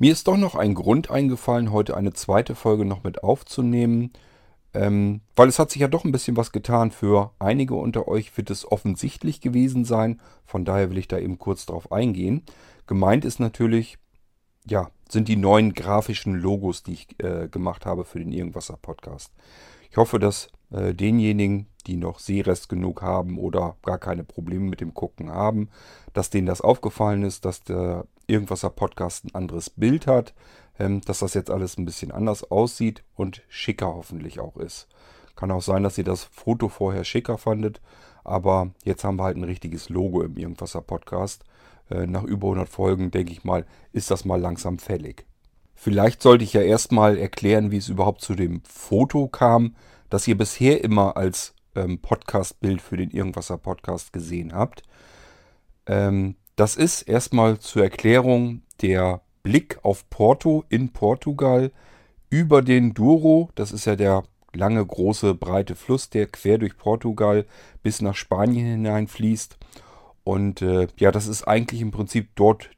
Mir ist doch noch ein Grund eingefallen, heute eine zweite Folge noch mit aufzunehmen, ähm, weil es hat sich ja doch ein bisschen was getan. Für einige unter euch wird es offensichtlich gewesen sein, von daher will ich da eben kurz drauf eingehen. Gemeint ist natürlich, ja, sind die neuen grafischen Logos, die ich äh, gemacht habe für den Irgendwasser Podcast. Ich hoffe, dass äh, denjenigen, die noch Sehrest genug haben oder gar keine Probleme mit dem Gucken haben, dass denen das aufgefallen ist, dass der Irgendwasser Podcast ein anderes Bild hat, ähm, dass das jetzt alles ein bisschen anders aussieht und schicker hoffentlich auch ist. Kann auch sein, dass ihr das Foto vorher schicker fandet, aber jetzt haben wir halt ein richtiges Logo im Irgendwasser Podcast. Äh, nach über 100 Folgen, denke ich mal, ist das mal langsam fällig. Vielleicht sollte ich ja erstmal erklären, wie es überhaupt zu dem Foto kam, das ihr bisher immer als ähm, Podcast-Bild für den Irgendwasser Podcast gesehen habt. Ähm, das ist erstmal zur Erklärung der Blick auf Porto in Portugal über den Douro. Das ist ja der lange, große, breite Fluss, der quer durch Portugal bis nach Spanien hineinfließt. Und äh, ja, das ist eigentlich im Prinzip dort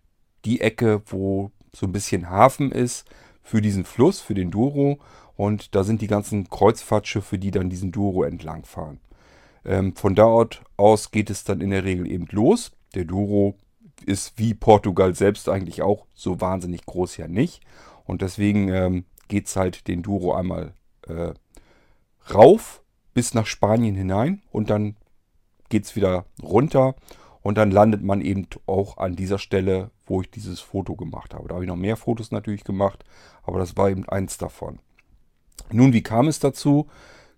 die Ecke, wo so ein bisschen Hafen ist für diesen Fluss, für den Douro. Und da sind die ganzen Kreuzfahrtschiffe, die dann diesen Douro entlangfahren. Ähm, von dort aus geht es dann in der Regel eben los. Der Douro ist wie Portugal selbst eigentlich auch so wahnsinnig groß ja nicht. Und deswegen ähm, geht es halt den Douro einmal äh, rauf bis nach Spanien hinein und dann geht es wieder runter und dann landet man eben auch an dieser Stelle, wo ich dieses Foto gemacht habe. Da habe ich noch mehr Fotos natürlich gemacht, aber das war eben eins davon. Nun, wie kam es dazu?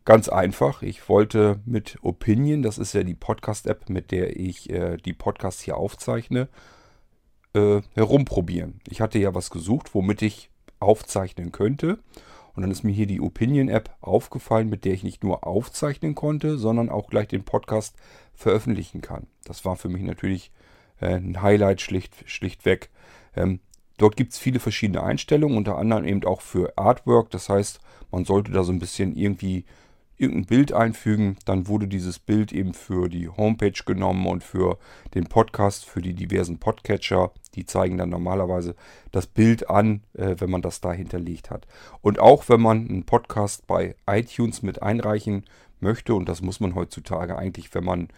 Ganz einfach. Ich wollte mit Opinion, das ist ja die Podcast-App, mit der ich äh, die Podcasts hier aufzeichne, äh, herumprobieren. Ich hatte ja was gesucht, womit ich aufzeichnen könnte. Und dann ist mir hier die Opinion-App aufgefallen, mit der ich nicht nur aufzeichnen konnte, sondern auch gleich den Podcast veröffentlichen kann. Das war für mich natürlich äh, ein Highlight schlicht, schlichtweg. Ähm, dort gibt es viele verschiedene Einstellungen, unter anderem eben auch für Artwork. Das heißt, man sollte da so ein bisschen irgendwie irgendein Bild einfügen, dann wurde dieses Bild eben für die Homepage genommen und für den Podcast, für die diversen Podcatcher. Die zeigen dann normalerweise das Bild an, äh, wenn man das da hinterlegt hat. Und auch wenn man einen Podcast bei iTunes mit einreichen möchte, und das muss man heutzutage eigentlich, wenn man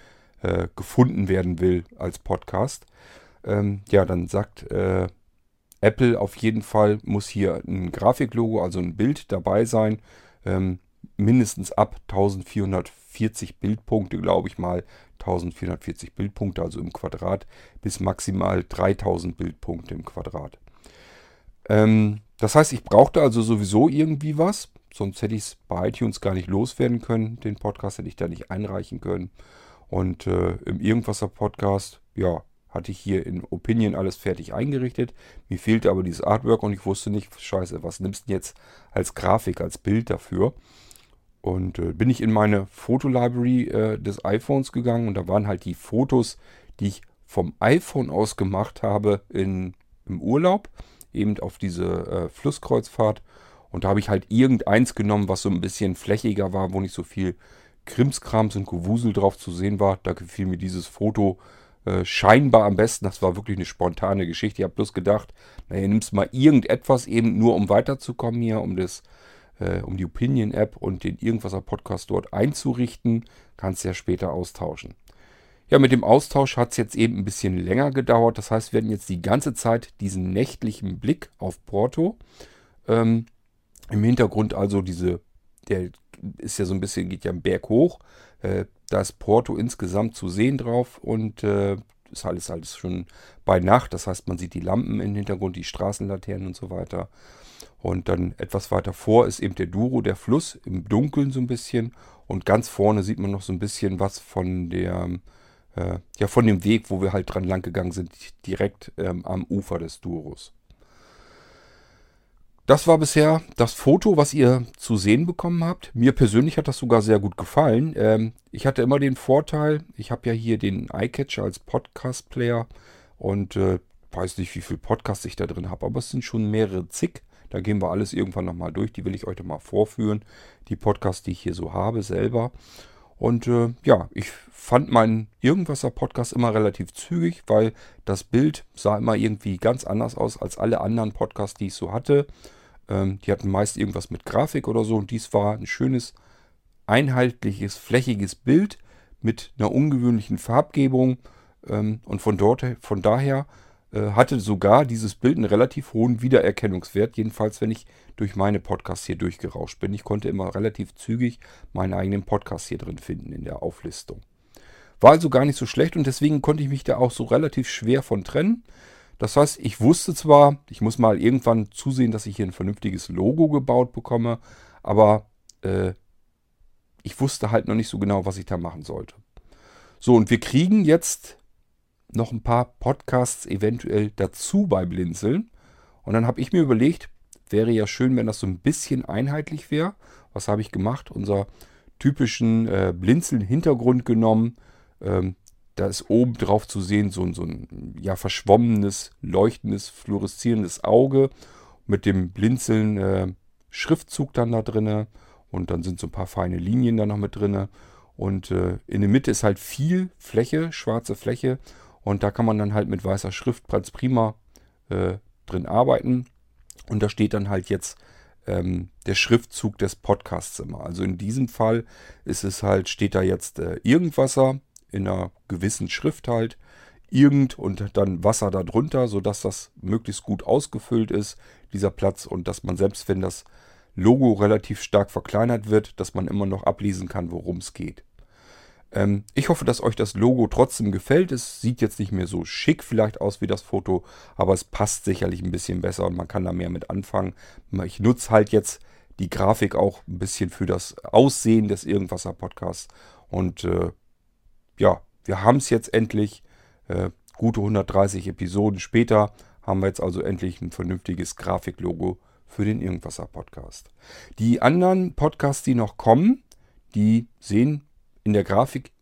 äh, gefunden werden will als Podcast, ähm, ja, dann sagt äh, Apple auf jeden Fall, muss hier ein Grafiklogo, also ein Bild dabei sein. Ähm, mindestens ab 1440 Bildpunkte, glaube ich mal. 1440 Bildpunkte, also im Quadrat, bis maximal 3000 Bildpunkte im Quadrat. Ähm, das heißt, ich brauchte also sowieso irgendwie was, sonst hätte ich es bei iTunes gar nicht loswerden können. Den Podcast hätte ich da nicht einreichen können. Und äh, im Irgendwasser Podcast, ja, hatte ich hier in Opinion alles fertig eingerichtet. Mir fehlte aber dieses Artwork und ich wusste nicht, scheiße, was nimmst du jetzt als Grafik, als Bild dafür? Und äh, bin ich in meine Fotolibrary äh, des iPhones gegangen und da waren halt die Fotos, die ich vom iPhone aus gemacht habe in, im Urlaub, eben auf diese äh, Flusskreuzfahrt. Und da habe ich halt irgendeins genommen, was so ein bisschen flächiger war, wo nicht so viel Krimskrams und Gewusel drauf zu sehen war. Da gefiel mir dieses Foto äh, scheinbar am besten. Das war wirklich eine spontane Geschichte. Ich habe bloß gedacht, naja, nimmst mal irgendetwas eben nur, um weiterzukommen hier, um das äh, um die Opinion-App und den Irgendwasser-Podcast dort einzurichten. Kannst ja später austauschen. Ja, mit dem Austausch hat es jetzt eben ein bisschen länger gedauert. Das heißt, wir werden jetzt die ganze Zeit diesen nächtlichen Blick auf Porto. Ähm, Im Hintergrund also diese, der ist ja so ein bisschen, geht ja am Berg hoch. Äh, da ist Porto insgesamt zu sehen drauf und äh, ist alles, alles schon bei Nacht. Das heißt, man sieht die Lampen im Hintergrund, die Straßenlaternen und so weiter. Und dann etwas weiter vor ist eben der Duro, der Fluss, im Dunkeln so ein bisschen. Und ganz vorne sieht man noch so ein bisschen was von der, äh, ja, von dem Weg, wo wir halt dran lang gegangen sind, direkt ähm, am Ufer des Duros. Das war bisher das Foto, was ihr zu sehen bekommen habt. Mir persönlich hat das sogar sehr gut gefallen. Ähm, ich hatte immer den Vorteil, ich habe ja hier den iCatcher als Podcast-Player und äh, weiß nicht, wie viel Podcasts ich da drin habe, aber es sind schon mehrere zig. Da gehen wir alles irgendwann nochmal durch. Die will ich euch mal vorführen. Die Podcasts, die ich hier so habe selber. Und äh, ja, ich fand meinen Irgendwasser-Podcast immer relativ zügig, weil das Bild sah immer irgendwie ganz anders aus als alle anderen Podcasts, die ich so hatte. Ähm, die hatten meist irgendwas mit Grafik oder so und dies war ein schönes, einheitliches, flächiges Bild mit einer ungewöhnlichen Farbgebung. Ähm, und von, dort, von daher hatte sogar dieses Bild einen relativ hohen Wiedererkennungswert, jedenfalls wenn ich durch meine Podcasts hier durchgerauscht bin. Ich konnte immer relativ zügig meinen eigenen Podcast hier drin finden in der Auflistung. War also gar nicht so schlecht und deswegen konnte ich mich da auch so relativ schwer von trennen. Das heißt, ich wusste zwar, ich muss mal irgendwann zusehen, dass ich hier ein vernünftiges Logo gebaut bekomme, aber äh, ich wusste halt noch nicht so genau, was ich da machen sollte. So, und wir kriegen jetzt noch ein paar Podcasts eventuell dazu bei Blinzeln. Und dann habe ich mir überlegt, wäre ja schön, wenn das so ein bisschen einheitlich wäre. Was habe ich gemacht? Unser typischen äh, Blinzeln-Hintergrund genommen. Ähm, da ist oben drauf zu sehen so, so ein ja, verschwommenes, leuchtendes, fluoreszierendes Auge mit dem Blinzeln äh, Schriftzug dann da drinne und dann sind so ein paar feine Linien da noch mit drinne und äh, in der Mitte ist halt viel Fläche, schwarze Fläche und da kann man dann halt mit weißer Schrift ganz prima äh, drin arbeiten und da steht dann halt jetzt ähm, der Schriftzug des Podcasts immer. Also in diesem Fall ist es halt, steht da jetzt äh, Irgendwasser in einer gewissen Schrift halt. Irgend und dann Wasser darunter, sodass das möglichst gut ausgefüllt ist, dieser Platz. Und dass man selbst, wenn das Logo relativ stark verkleinert wird, dass man immer noch ablesen kann, worum es geht. Ähm, ich hoffe, dass euch das Logo trotzdem gefällt. Es sieht jetzt nicht mehr so schick vielleicht aus wie das Foto, aber es passt sicherlich ein bisschen besser und man kann da mehr mit anfangen. Ich nutze halt jetzt die Grafik auch ein bisschen für das Aussehen des Irgendwasser Podcasts und äh, ja, wir haben es jetzt endlich. Äh, gute 130 Episoden später haben wir jetzt also endlich ein vernünftiges Grafiklogo für den Irgendwasser Podcast. Die anderen Podcasts, die noch kommen, die sehen in der Grafik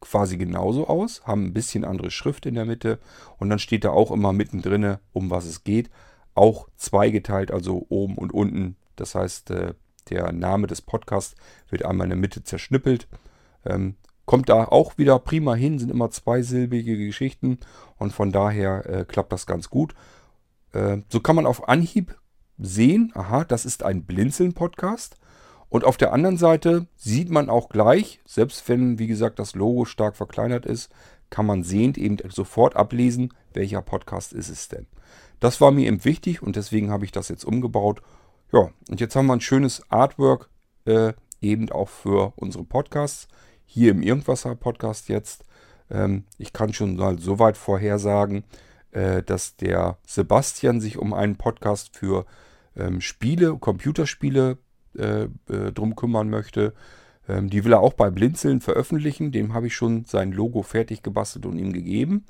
quasi genauso aus, haben ein bisschen andere Schrift in der Mitte und dann steht da auch immer mittendrin, um was es geht. Auch zweigeteilt, also oben und unten. Das heißt, äh, der Name des Podcasts wird einmal in der Mitte zerschnippelt. Ähm, kommt da auch wieder prima hin, sind immer zweisilbige Geschichten und von daher äh, klappt das ganz gut. Äh, so kann man auf Anhieb sehen, aha, das ist ein Blinzeln-Podcast. Und auf der anderen Seite sieht man auch gleich, selbst wenn, wie gesagt, das Logo stark verkleinert ist, kann man sehend eben sofort ablesen, welcher Podcast ist es denn. Das war mir eben wichtig und deswegen habe ich das jetzt umgebaut. Ja, und jetzt haben wir ein schönes Artwork äh, eben auch für unsere Podcasts hier im Irgendwasser-Podcast jetzt. Ähm, ich kann schon mal so weit vorhersagen, äh, dass der Sebastian sich um einen Podcast für ähm, Spiele, Computerspiele äh, äh, drum kümmern möchte. Ähm, die will er auch bei Blinzeln veröffentlichen. Dem habe ich schon sein Logo fertig gebastelt und ihm gegeben.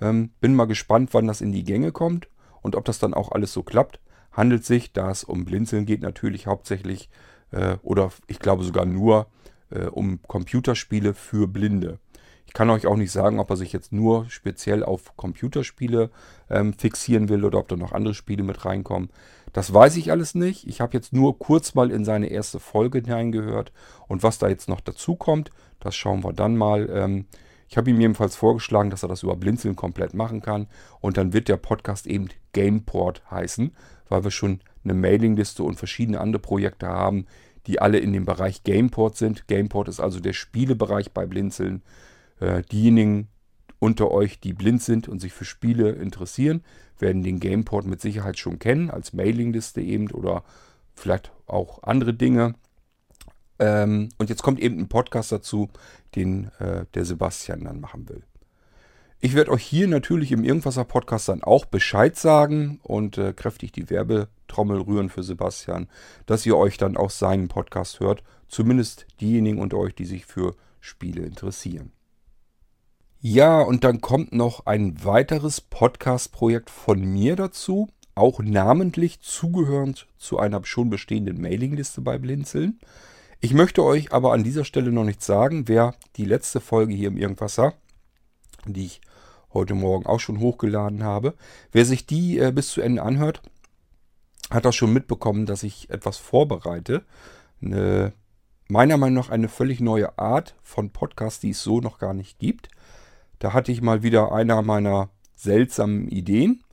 Ähm, bin mal gespannt, wann das in die Gänge kommt und ob das dann auch alles so klappt. Handelt sich, da es um Blinzeln geht, natürlich hauptsächlich äh, oder ich glaube sogar nur äh, um Computerspiele für Blinde. Ich kann euch auch nicht sagen, ob er sich jetzt nur speziell auf Computerspiele ähm, fixieren will oder ob da noch andere Spiele mit reinkommen. Das weiß ich alles nicht. Ich habe jetzt nur kurz mal in seine erste Folge hineingehört. Und was da jetzt noch dazu kommt, das schauen wir dann mal. Ähm, ich habe ihm jedenfalls vorgeschlagen, dass er das über Blinzeln komplett machen kann. Und dann wird der Podcast eben Gameport heißen, weil wir schon eine Mailingliste und verschiedene andere Projekte haben, die alle in dem Bereich Gameport sind. Gameport ist also der Spielebereich bei Blinzeln. Äh, diejenigen unter euch, die blind sind und sich für Spiele interessieren, werden den Gameport mit Sicherheit schon kennen, als Mailingliste eben oder vielleicht auch andere Dinge. Ähm, und jetzt kommt eben ein Podcast dazu, den äh, der Sebastian dann machen will. Ich werde euch hier natürlich im Irgendwasser Podcast dann auch Bescheid sagen und äh, kräftig die Werbetrommel rühren für Sebastian, dass ihr euch dann auch seinen Podcast hört. Zumindest diejenigen unter euch, die sich für Spiele interessieren. Ja, und dann kommt noch ein weiteres Podcast-Projekt von mir dazu, auch namentlich zugehörend zu einer schon bestehenden Mailingliste bei Blinzeln. Ich möchte euch aber an dieser Stelle noch nichts sagen, wer die letzte Folge hier im Irgendwasser, die ich heute Morgen auch schon hochgeladen habe. Wer sich die äh, bis zu Ende anhört, hat auch schon mitbekommen, dass ich etwas vorbereite. Eine meiner Meinung nach eine völlig neue Art von Podcast, die es so noch gar nicht gibt. Da hatte ich mal wieder einer meiner seltsamen Ideen.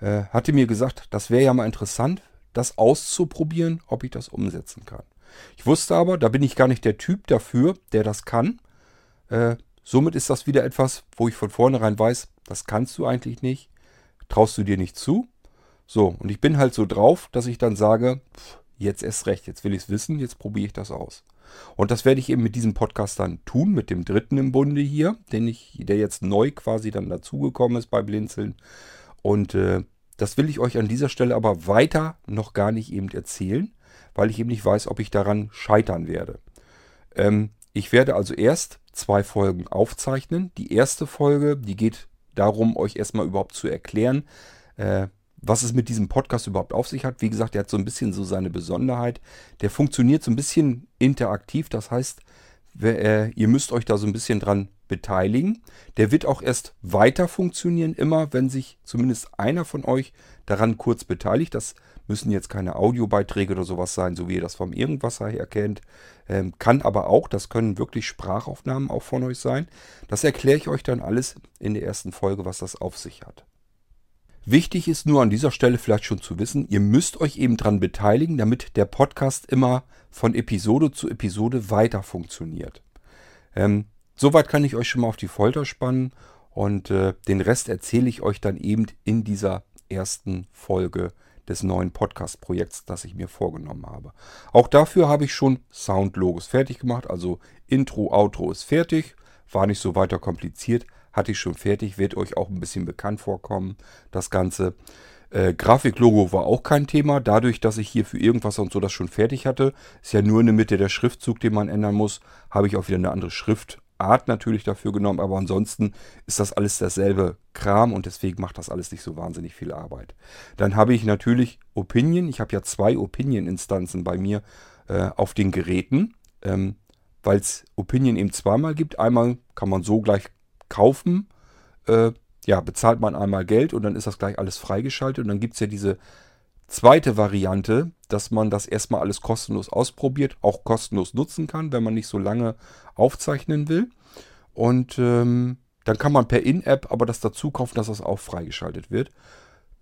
Äh, hatte mir gesagt, das wäre ja mal interessant, das auszuprobieren, ob ich das umsetzen kann. Ich wusste aber, da bin ich gar nicht der Typ dafür, der das kann. Äh, somit ist das wieder etwas, wo ich von vornherein weiß, das kannst du eigentlich nicht, traust du dir nicht zu. So, und ich bin halt so drauf, dass ich dann sage, pff, jetzt erst recht, jetzt will ich es wissen, jetzt probiere ich das aus. Und das werde ich eben mit diesem Podcast dann tun, mit dem dritten im Bunde hier, den ich, der jetzt neu quasi dann dazugekommen ist bei Blinzeln. Und äh, das will ich euch an dieser Stelle aber weiter noch gar nicht eben erzählen, weil ich eben nicht weiß, ob ich daran scheitern werde. Ähm, ich werde also erst zwei Folgen aufzeichnen. Die erste Folge, die geht darum, euch erstmal überhaupt zu erklären, äh, was es mit diesem Podcast überhaupt auf sich hat. Wie gesagt, der hat so ein bisschen so seine Besonderheit. Der funktioniert so ein bisschen interaktiv. Das heißt, äh, ihr müsst euch da so ein bisschen dran beteiligen. Der wird auch erst weiter funktionieren, immer wenn sich zumindest einer von euch daran kurz beteiligt. Das müssen jetzt keine Audiobeiträge oder sowas sein, so wie ihr das vom Irgendwasser her kennt. Ähm, kann aber auch, das können wirklich Sprachaufnahmen auch von euch sein. Das erkläre ich euch dann alles in der ersten Folge, was das auf sich hat. Wichtig ist nur an dieser Stelle vielleicht schon zu wissen, ihr müsst euch eben dran beteiligen, damit der Podcast immer von Episode zu Episode weiter funktioniert. Ähm, soweit kann ich euch schon mal auf die Folter spannen und äh, den Rest erzähle ich euch dann eben in dieser ersten Folge des neuen Podcast-Projekts, das ich mir vorgenommen habe. Auch dafür habe ich schon Soundlogos fertig gemacht, also Intro, Outro ist fertig, war nicht so weiter kompliziert, hatte ich schon fertig, wird euch auch ein bisschen bekannt vorkommen, das Ganze. Äh, Grafiklogo war auch kein Thema, dadurch, dass ich hier für irgendwas und so das schon fertig hatte. Ist ja nur in der Mitte der Schriftzug, den man ändern muss, habe ich auch wieder eine andere Schriftart natürlich dafür genommen, aber ansonsten ist das alles dasselbe Kram und deswegen macht das alles nicht so wahnsinnig viel Arbeit. Dann habe ich natürlich Opinion, ich habe ja zwei Opinion-Instanzen bei mir äh, auf den Geräten, ähm, weil es Opinion eben zweimal gibt. Einmal kann man so gleich kaufen, äh, ja, bezahlt man einmal Geld und dann ist das gleich alles freigeschaltet. Und dann gibt es ja diese zweite Variante, dass man das erstmal alles kostenlos ausprobiert, auch kostenlos nutzen kann, wenn man nicht so lange aufzeichnen will. Und ähm, dann kann man per In-App aber das dazu kaufen, dass das auch freigeschaltet wird.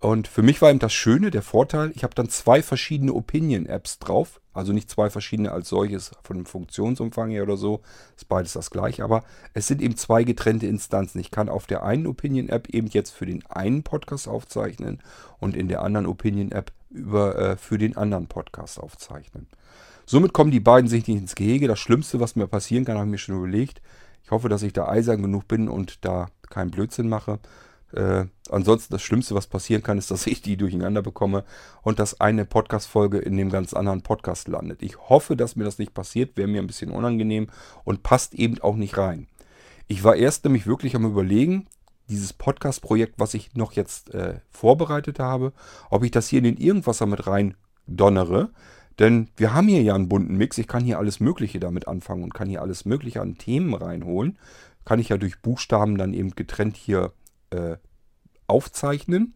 Und für mich war eben das Schöne, der Vorteil, ich habe dann zwei verschiedene Opinion-Apps drauf. Also nicht zwei verschiedene als solches von dem Funktionsumfang her oder so. Ist beides das gleiche. Aber es sind eben zwei getrennte Instanzen. Ich kann auf der einen Opinion-App eben jetzt für den einen Podcast aufzeichnen und in der anderen Opinion-App äh, für den anderen Podcast aufzeichnen. Somit kommen die beiden sich nicht ins Gehege. Das Schlimmste, was mir passieren kann, habe ich mir schon überlegt. Ich hoffe, dass ich da eisern genug bin und da keinen Blödsinn mache. Äh, ansonsten das Schlimmste, was passieren kann, ist, dass ich die durcheinander bekomme und dass eine Podcast-Folge in dem ganz anderen Podcast landet. Ich hoffe, dass mir das nicht passiert, wäre mir ein bisschen unangenehm und passt eben auch nicht rein. Ich war erst nämlich wirklich am Überlegen, dieses Podcast-Projekt, was ich noch jetzt äh, vorbereitet habe, ob ich das hier in den Irgendwasser mit rein donnere. Denn wir haben hier ja einen bunten Mix. Ich kann hier alles Mögliche damit anfangen und kann hier alles Mögliche an Themen reinholen. Kann ich ja durch Buchstaben dann eben getrennt hier äh, aufzeichnen.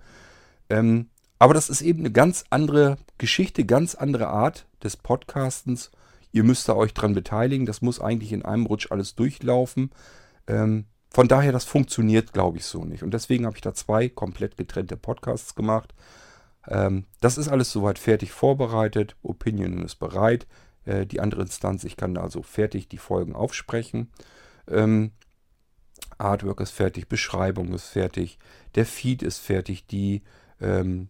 Ähm, aber das ist eben eine ganz andere Geschichte, ganz andere Art des Podcastens. Ihr müsst da euch dran beteiligen. Das muss eigentlich in einem Rutsch alles durchlaufen. Ähm, von daher, das funktioniert, glaube ich, so nicht. Und deswegen habe ich da zwei komplett getrennte Podcasts gemacht. Ähm, das ist alles soweit fertig vorbereitet. Opinion ist bereit. Äh, die andere Instanz, ich kann da also fertig die Folgen aufsprechen. Ähm, Artwork ist fertig, Beschreibung ist fertig, der Feed ist fertig, die, ähm,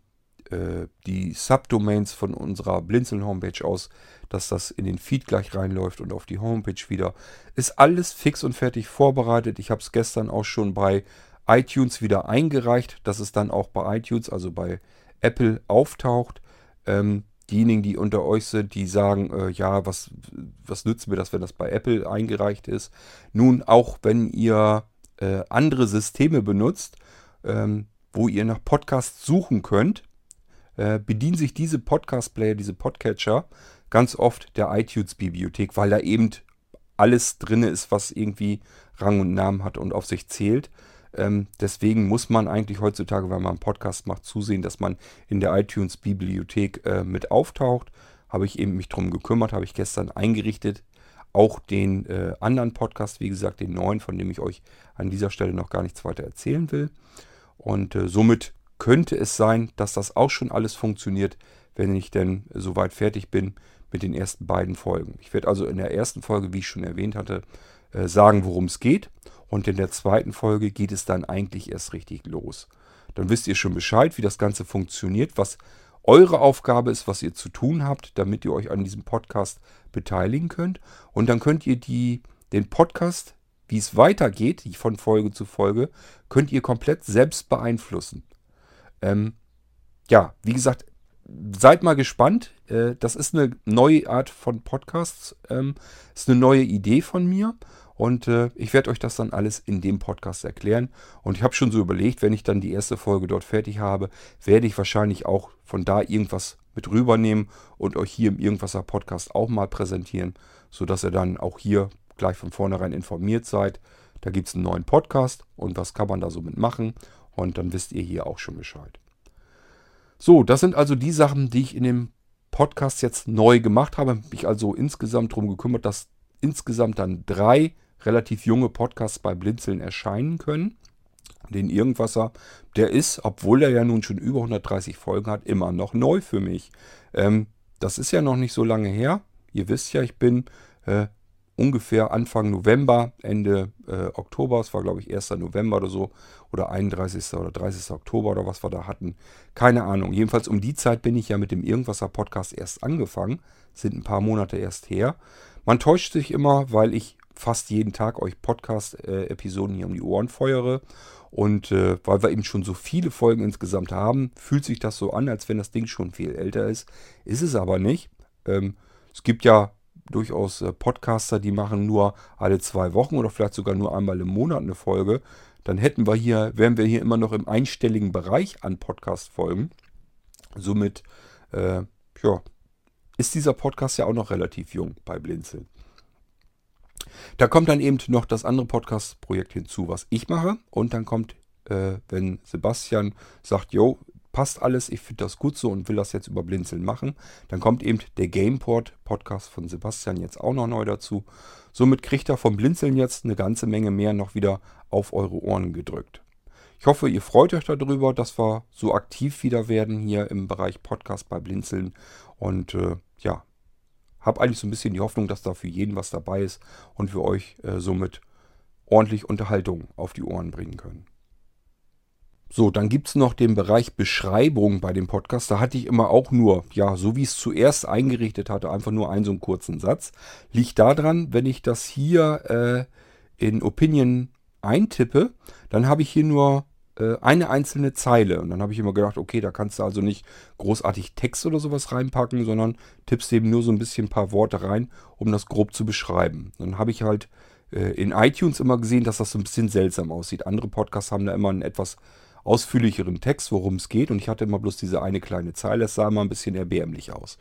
äh, die Subdomains von unserer Blinzeln-Homepage aus, dass das in den Feed gleich reinläuft und auf die Homepage wieder. Ist alles fix und fertig vorbereitet. Ich habe es gestern auch schon bei iTunes wieder eingereicht, dass es dann auch bei iTunes, also bei Apple, auftaucht. Ähm, diejenigen, die unter euch sind, die sagen, äh, ja, was, was nützt mir das, wenn das bei Apple eingereicht ist? Nun, auch wenn ihr äh, andere Systeme benutzt, ähm, wo ihr nach Podcasts suchen könnt, äh, bedienen sich diese Podcast-Player, diese Podcatcher ganz oft der iTunes-Bibliothek, weil da eben alles drin ist, was irgendwie Rang und Namen hat und auf sich zählt. Ähm, deswegen muss man eigentlich heutzutage, wenn man einen Podcast macht, zusehen, dass man in der iTunes-Bibliothek äh, mit auftaucht. Habe ich eben mich drum gekümmert, habe ich gestern eingerichtet. auch den äh, anderen Podcast, wie gesagt, den neuen, von dem ich euch an dieser Stelle noch gar nichts weiter erzählen will. Und äh, somit könnte es sein, dass das auch schon alles funktioniert, wenn ich denn soweit fertig bin mit den ersten beiden Folgen. Ich werde also in der ersten Folge, wie ich schon erwähnt hatte, äh, sagen, worum es geht. Und in der zweiten Folge geht es dann eigentlich erst richtig los. Dann wisst ihr schon Bescheid, wie das Ganze funktioniert, was eure Aufgabe ist, was ihr zu tun habt, damit ihr euch an diesem Podcast beteiligen könnt. Und dann könnt ihr die, den Podcast, wie es weitergeht, von Folge zu Folge, könnt ihr komplett selbst beeinflussen. Ähm, ja, wie gesagt, seid mal gespannt. Äh, das ist eine neue Art von Podcasts. Ähm, ist eine neue Idee von mir. Und äh, ich werde euch das dann alles in dem Podcast erklären. Und ich habe schon so überlegt, wenn ich dann die erste Folge dort fertig habe, werde ich wahrscheinlich auch von da irgendwas mit rübernehmen und euch hier im Irgendwasser Podcast auch mal präsentieren, sodass ihr dann auch hier gleich von vornherein informiert seid. Da gibt es einen neuen Podcast und was kann man da so mitmachen. Und dann wisst ihr hier auch schon Bescheid. So, das sind also die Sachen, die ich in dem Podcast jetzt neu gemacht habe. Mich also insgesamt darum gekümmert, dass insgesamt dann drei relativ junge Podcasts bei Blinzeln erscheinen können. Den Irgendwasser, der ist, obwohl er ja nun schon über 130 Folgen hat, immer noch neu für mich. Ähm, das ist ja noch nicht so lange her. Ihr wisst ja, ich bin äh, ungefähr Anfang November, Ende äh, Oktober, es war glaube ich 1. November oder so, oder 31. oder 30. Oktober oder was wir da hatten. Keine Ahnung. Jedenfalls um die Zeit bin ich ja mit dem Irgendwasser Podcast erst angefangen. Sind ein paar Monate erst her. Man täuscht sich immer, weil ich fast jeden Tag euch Podcast-Episoden hier um die Ohren feuere. Und äh, weil wir eben schon so viele Folgen insgesamt haben, fühlt sich das so an, als wenn das Ding schon viel älter ist. Ist es aber nicht. Ähm, es gibt ja durchaus äh, Podcaster, die machen nur alle zwei Wochen oder vielleicht sogar nur einmal im Monat eine Folge. Dann hätten wir hier, wären wir hier immer noch im einstelligen Bereich an Podcast-Folgen. Somit, äh, ja, ist dieser Podcast ja auch noch relativ jung bei Blinzeln. Da kommt dann eben noch das andere Podcast-Projekt hinzu, was ich mache. Und dann kommt, äh, wenn Sebastian sagt, jo, passt alles, ich finde das gut so und will das jetzt über Blinzeln machen, dann kommt eben der Gameport-Podcast von Sebastian jetzt auch noch neu dazu. Somit kriegt er vom Blinzeln jetzt eine ganze Menge mehr noch wieder auf eure Ohren gedrückt. Ich hoffe, ihr freut euch darüber, dass wir so aktiv wieder werden hier im Bereich Podcast bei Blinzeln. Und äh, ja, habe eigentlich so ein bisschen die Hoffnung, dass da für jeden was dabei ist und wir euch äh, somit ordentlich Unterhaltung auf die Ohren bringen können. So, dann gibt es noch den Bereich Beschreibung bei dem Podcast. Da hatte ich immer auch nur, ja, so wie ich es zuerst eingerichtet hatte, einfach nur einen so einen kurzen Satz. Liegt daran, wenn ich das hier äh, in Opinion eintippe, dann habe ich hier nur äh, eine einzelne Zeile. Und dann habe ich immer gedacht, okay, da kannst du also nicht großartig Text oder sowas reinpacken, sondern tippst eben nur so ein bisschen ein paar Worte rein, um das grob zu beschreiben. Dann habe ich halt äh, in iTunes immer gesehen, dass das so ein bisschen seltsam aussieht. Andere Podcasts haben da immer einen etwas ausführlicheren Text, worum es geht. Und ich hatte immer bloß diese eine kleine Zeile. Es sah immer ein bisschen erbärmlich aus.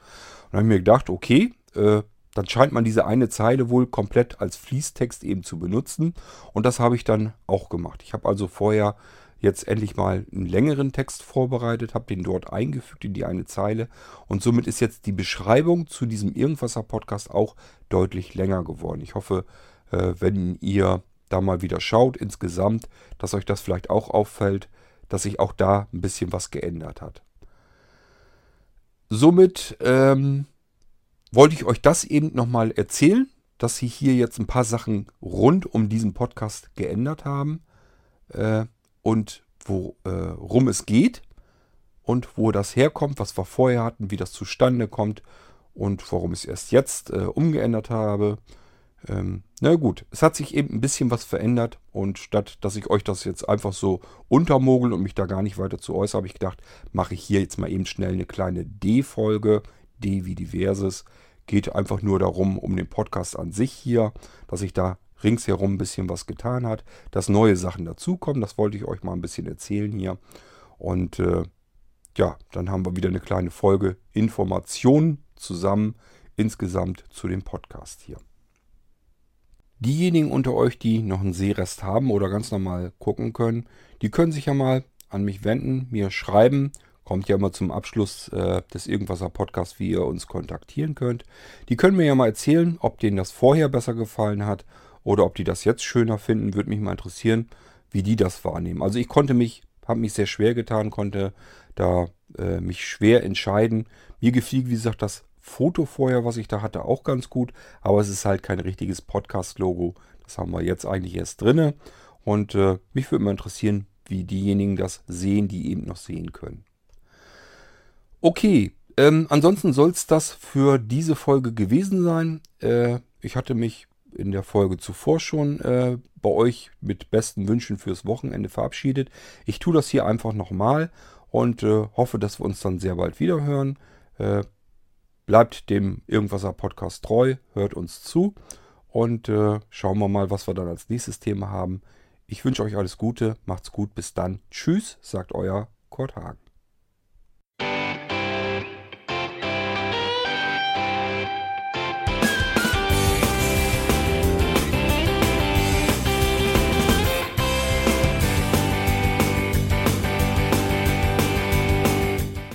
Und dann habe ich mir gedacht, okay, äh, dann scheint man diese eine Zeile wohl komplett als Fließtext eben zu benutzen. Und das habe ich dann auch gemacht. Ich habe also vorher jetzt endlich mal einen längeren Text vorbereitet, habe den dort eingefügt in die eine Zeile und somit ist jetzt die Beschreibung zu diesem Irgendwasser Podcast auch deutlich länger geworden. Ich hoffe, äh, wenn ihr da mal wieder schaut insgesamt, dass euch das vielleicht auch auffällt, dass sich auch da ein bisschen was geändert hat. Somit ähm, wollte ich euch das eben nochmal erzählen, dass sich hier jetzt ein paar Sachen rund um diesen Podcast geändert haben. Äh, und worum äh, es geht und wo das herkommt, was wir vorher hatten, wie das zustande kommt und warum ich es erst jetzt äh, umgeändert habe. Ähm, na gut, es hat sich eben ein bisschen was verändert und statt dass ich euch das jetzt einfach so untermogel und mich da gar nicht weiter zu äußere, habe ich gedacht, mache ich hier jetzt mal eben schnell eine kleine D-Folge, D wie diverses. Geht einfach nur darum, um den Podcast an sich hier, dass ich da ringsherum ein bisschen was getan hat, dass neue Sachen dazukommen. Das wollte ich euch mal ein bisschen erzählen hier. Und äh, ja, dann haben wir wieder eine kleine Folge Informationen zusammen insgesamt zu dem Podcast hier. Diejenigen unter euch, die noch einen Sehrest haben oder ganz normal gucken können, die können sich ja mal an mich wenden, mir schreiben, Kommt ja immer zum Abschluss äh, des Irgendwaser Podcasts, wie ihr uns kontaktieren könnt. Die können mir ja mal erzählen, ob denen das vorher besser gefallen hat oder ob die das jetzt schöner finden. Würde mich mal interessieren, wie die das wahrnehmen. Also ich konnte mich, habe mich sehr schwer getan, konnte da äh, mich schwer entscheiden. Mir gefiel, wie gesagt, das Foto vorher, was ich da hatte, auch ganz gut. Aber es ist halt kein richtiges Podcast-Logo. Das haben wir jetzt eigentlich erst drinne. Und äh, mich würde mal interessieren, wie diejenigen das sehen, die eben noch sehen können. Okay, ähm, ansonsten soll es das für diese Folge gewesen sein. Äh, ich hatte mich in der Folge zuvor schon äh, bei euch mit besten Wünschen fürs Wochenende verabschiedet. Ich tue das hier einfach nochmal und äh, hoffe, dass wir uns dann sehr bald wieder hören. Äh, bleibt dem Irgendwaser Podcast treu, hört uns zu und äh, schauen wir mal, was wir dann als nächstes Thema haben. Ich wünsche euch alles Gute, macht's gut, bis dann. Tschüss, sagt euer Kurt Hagen.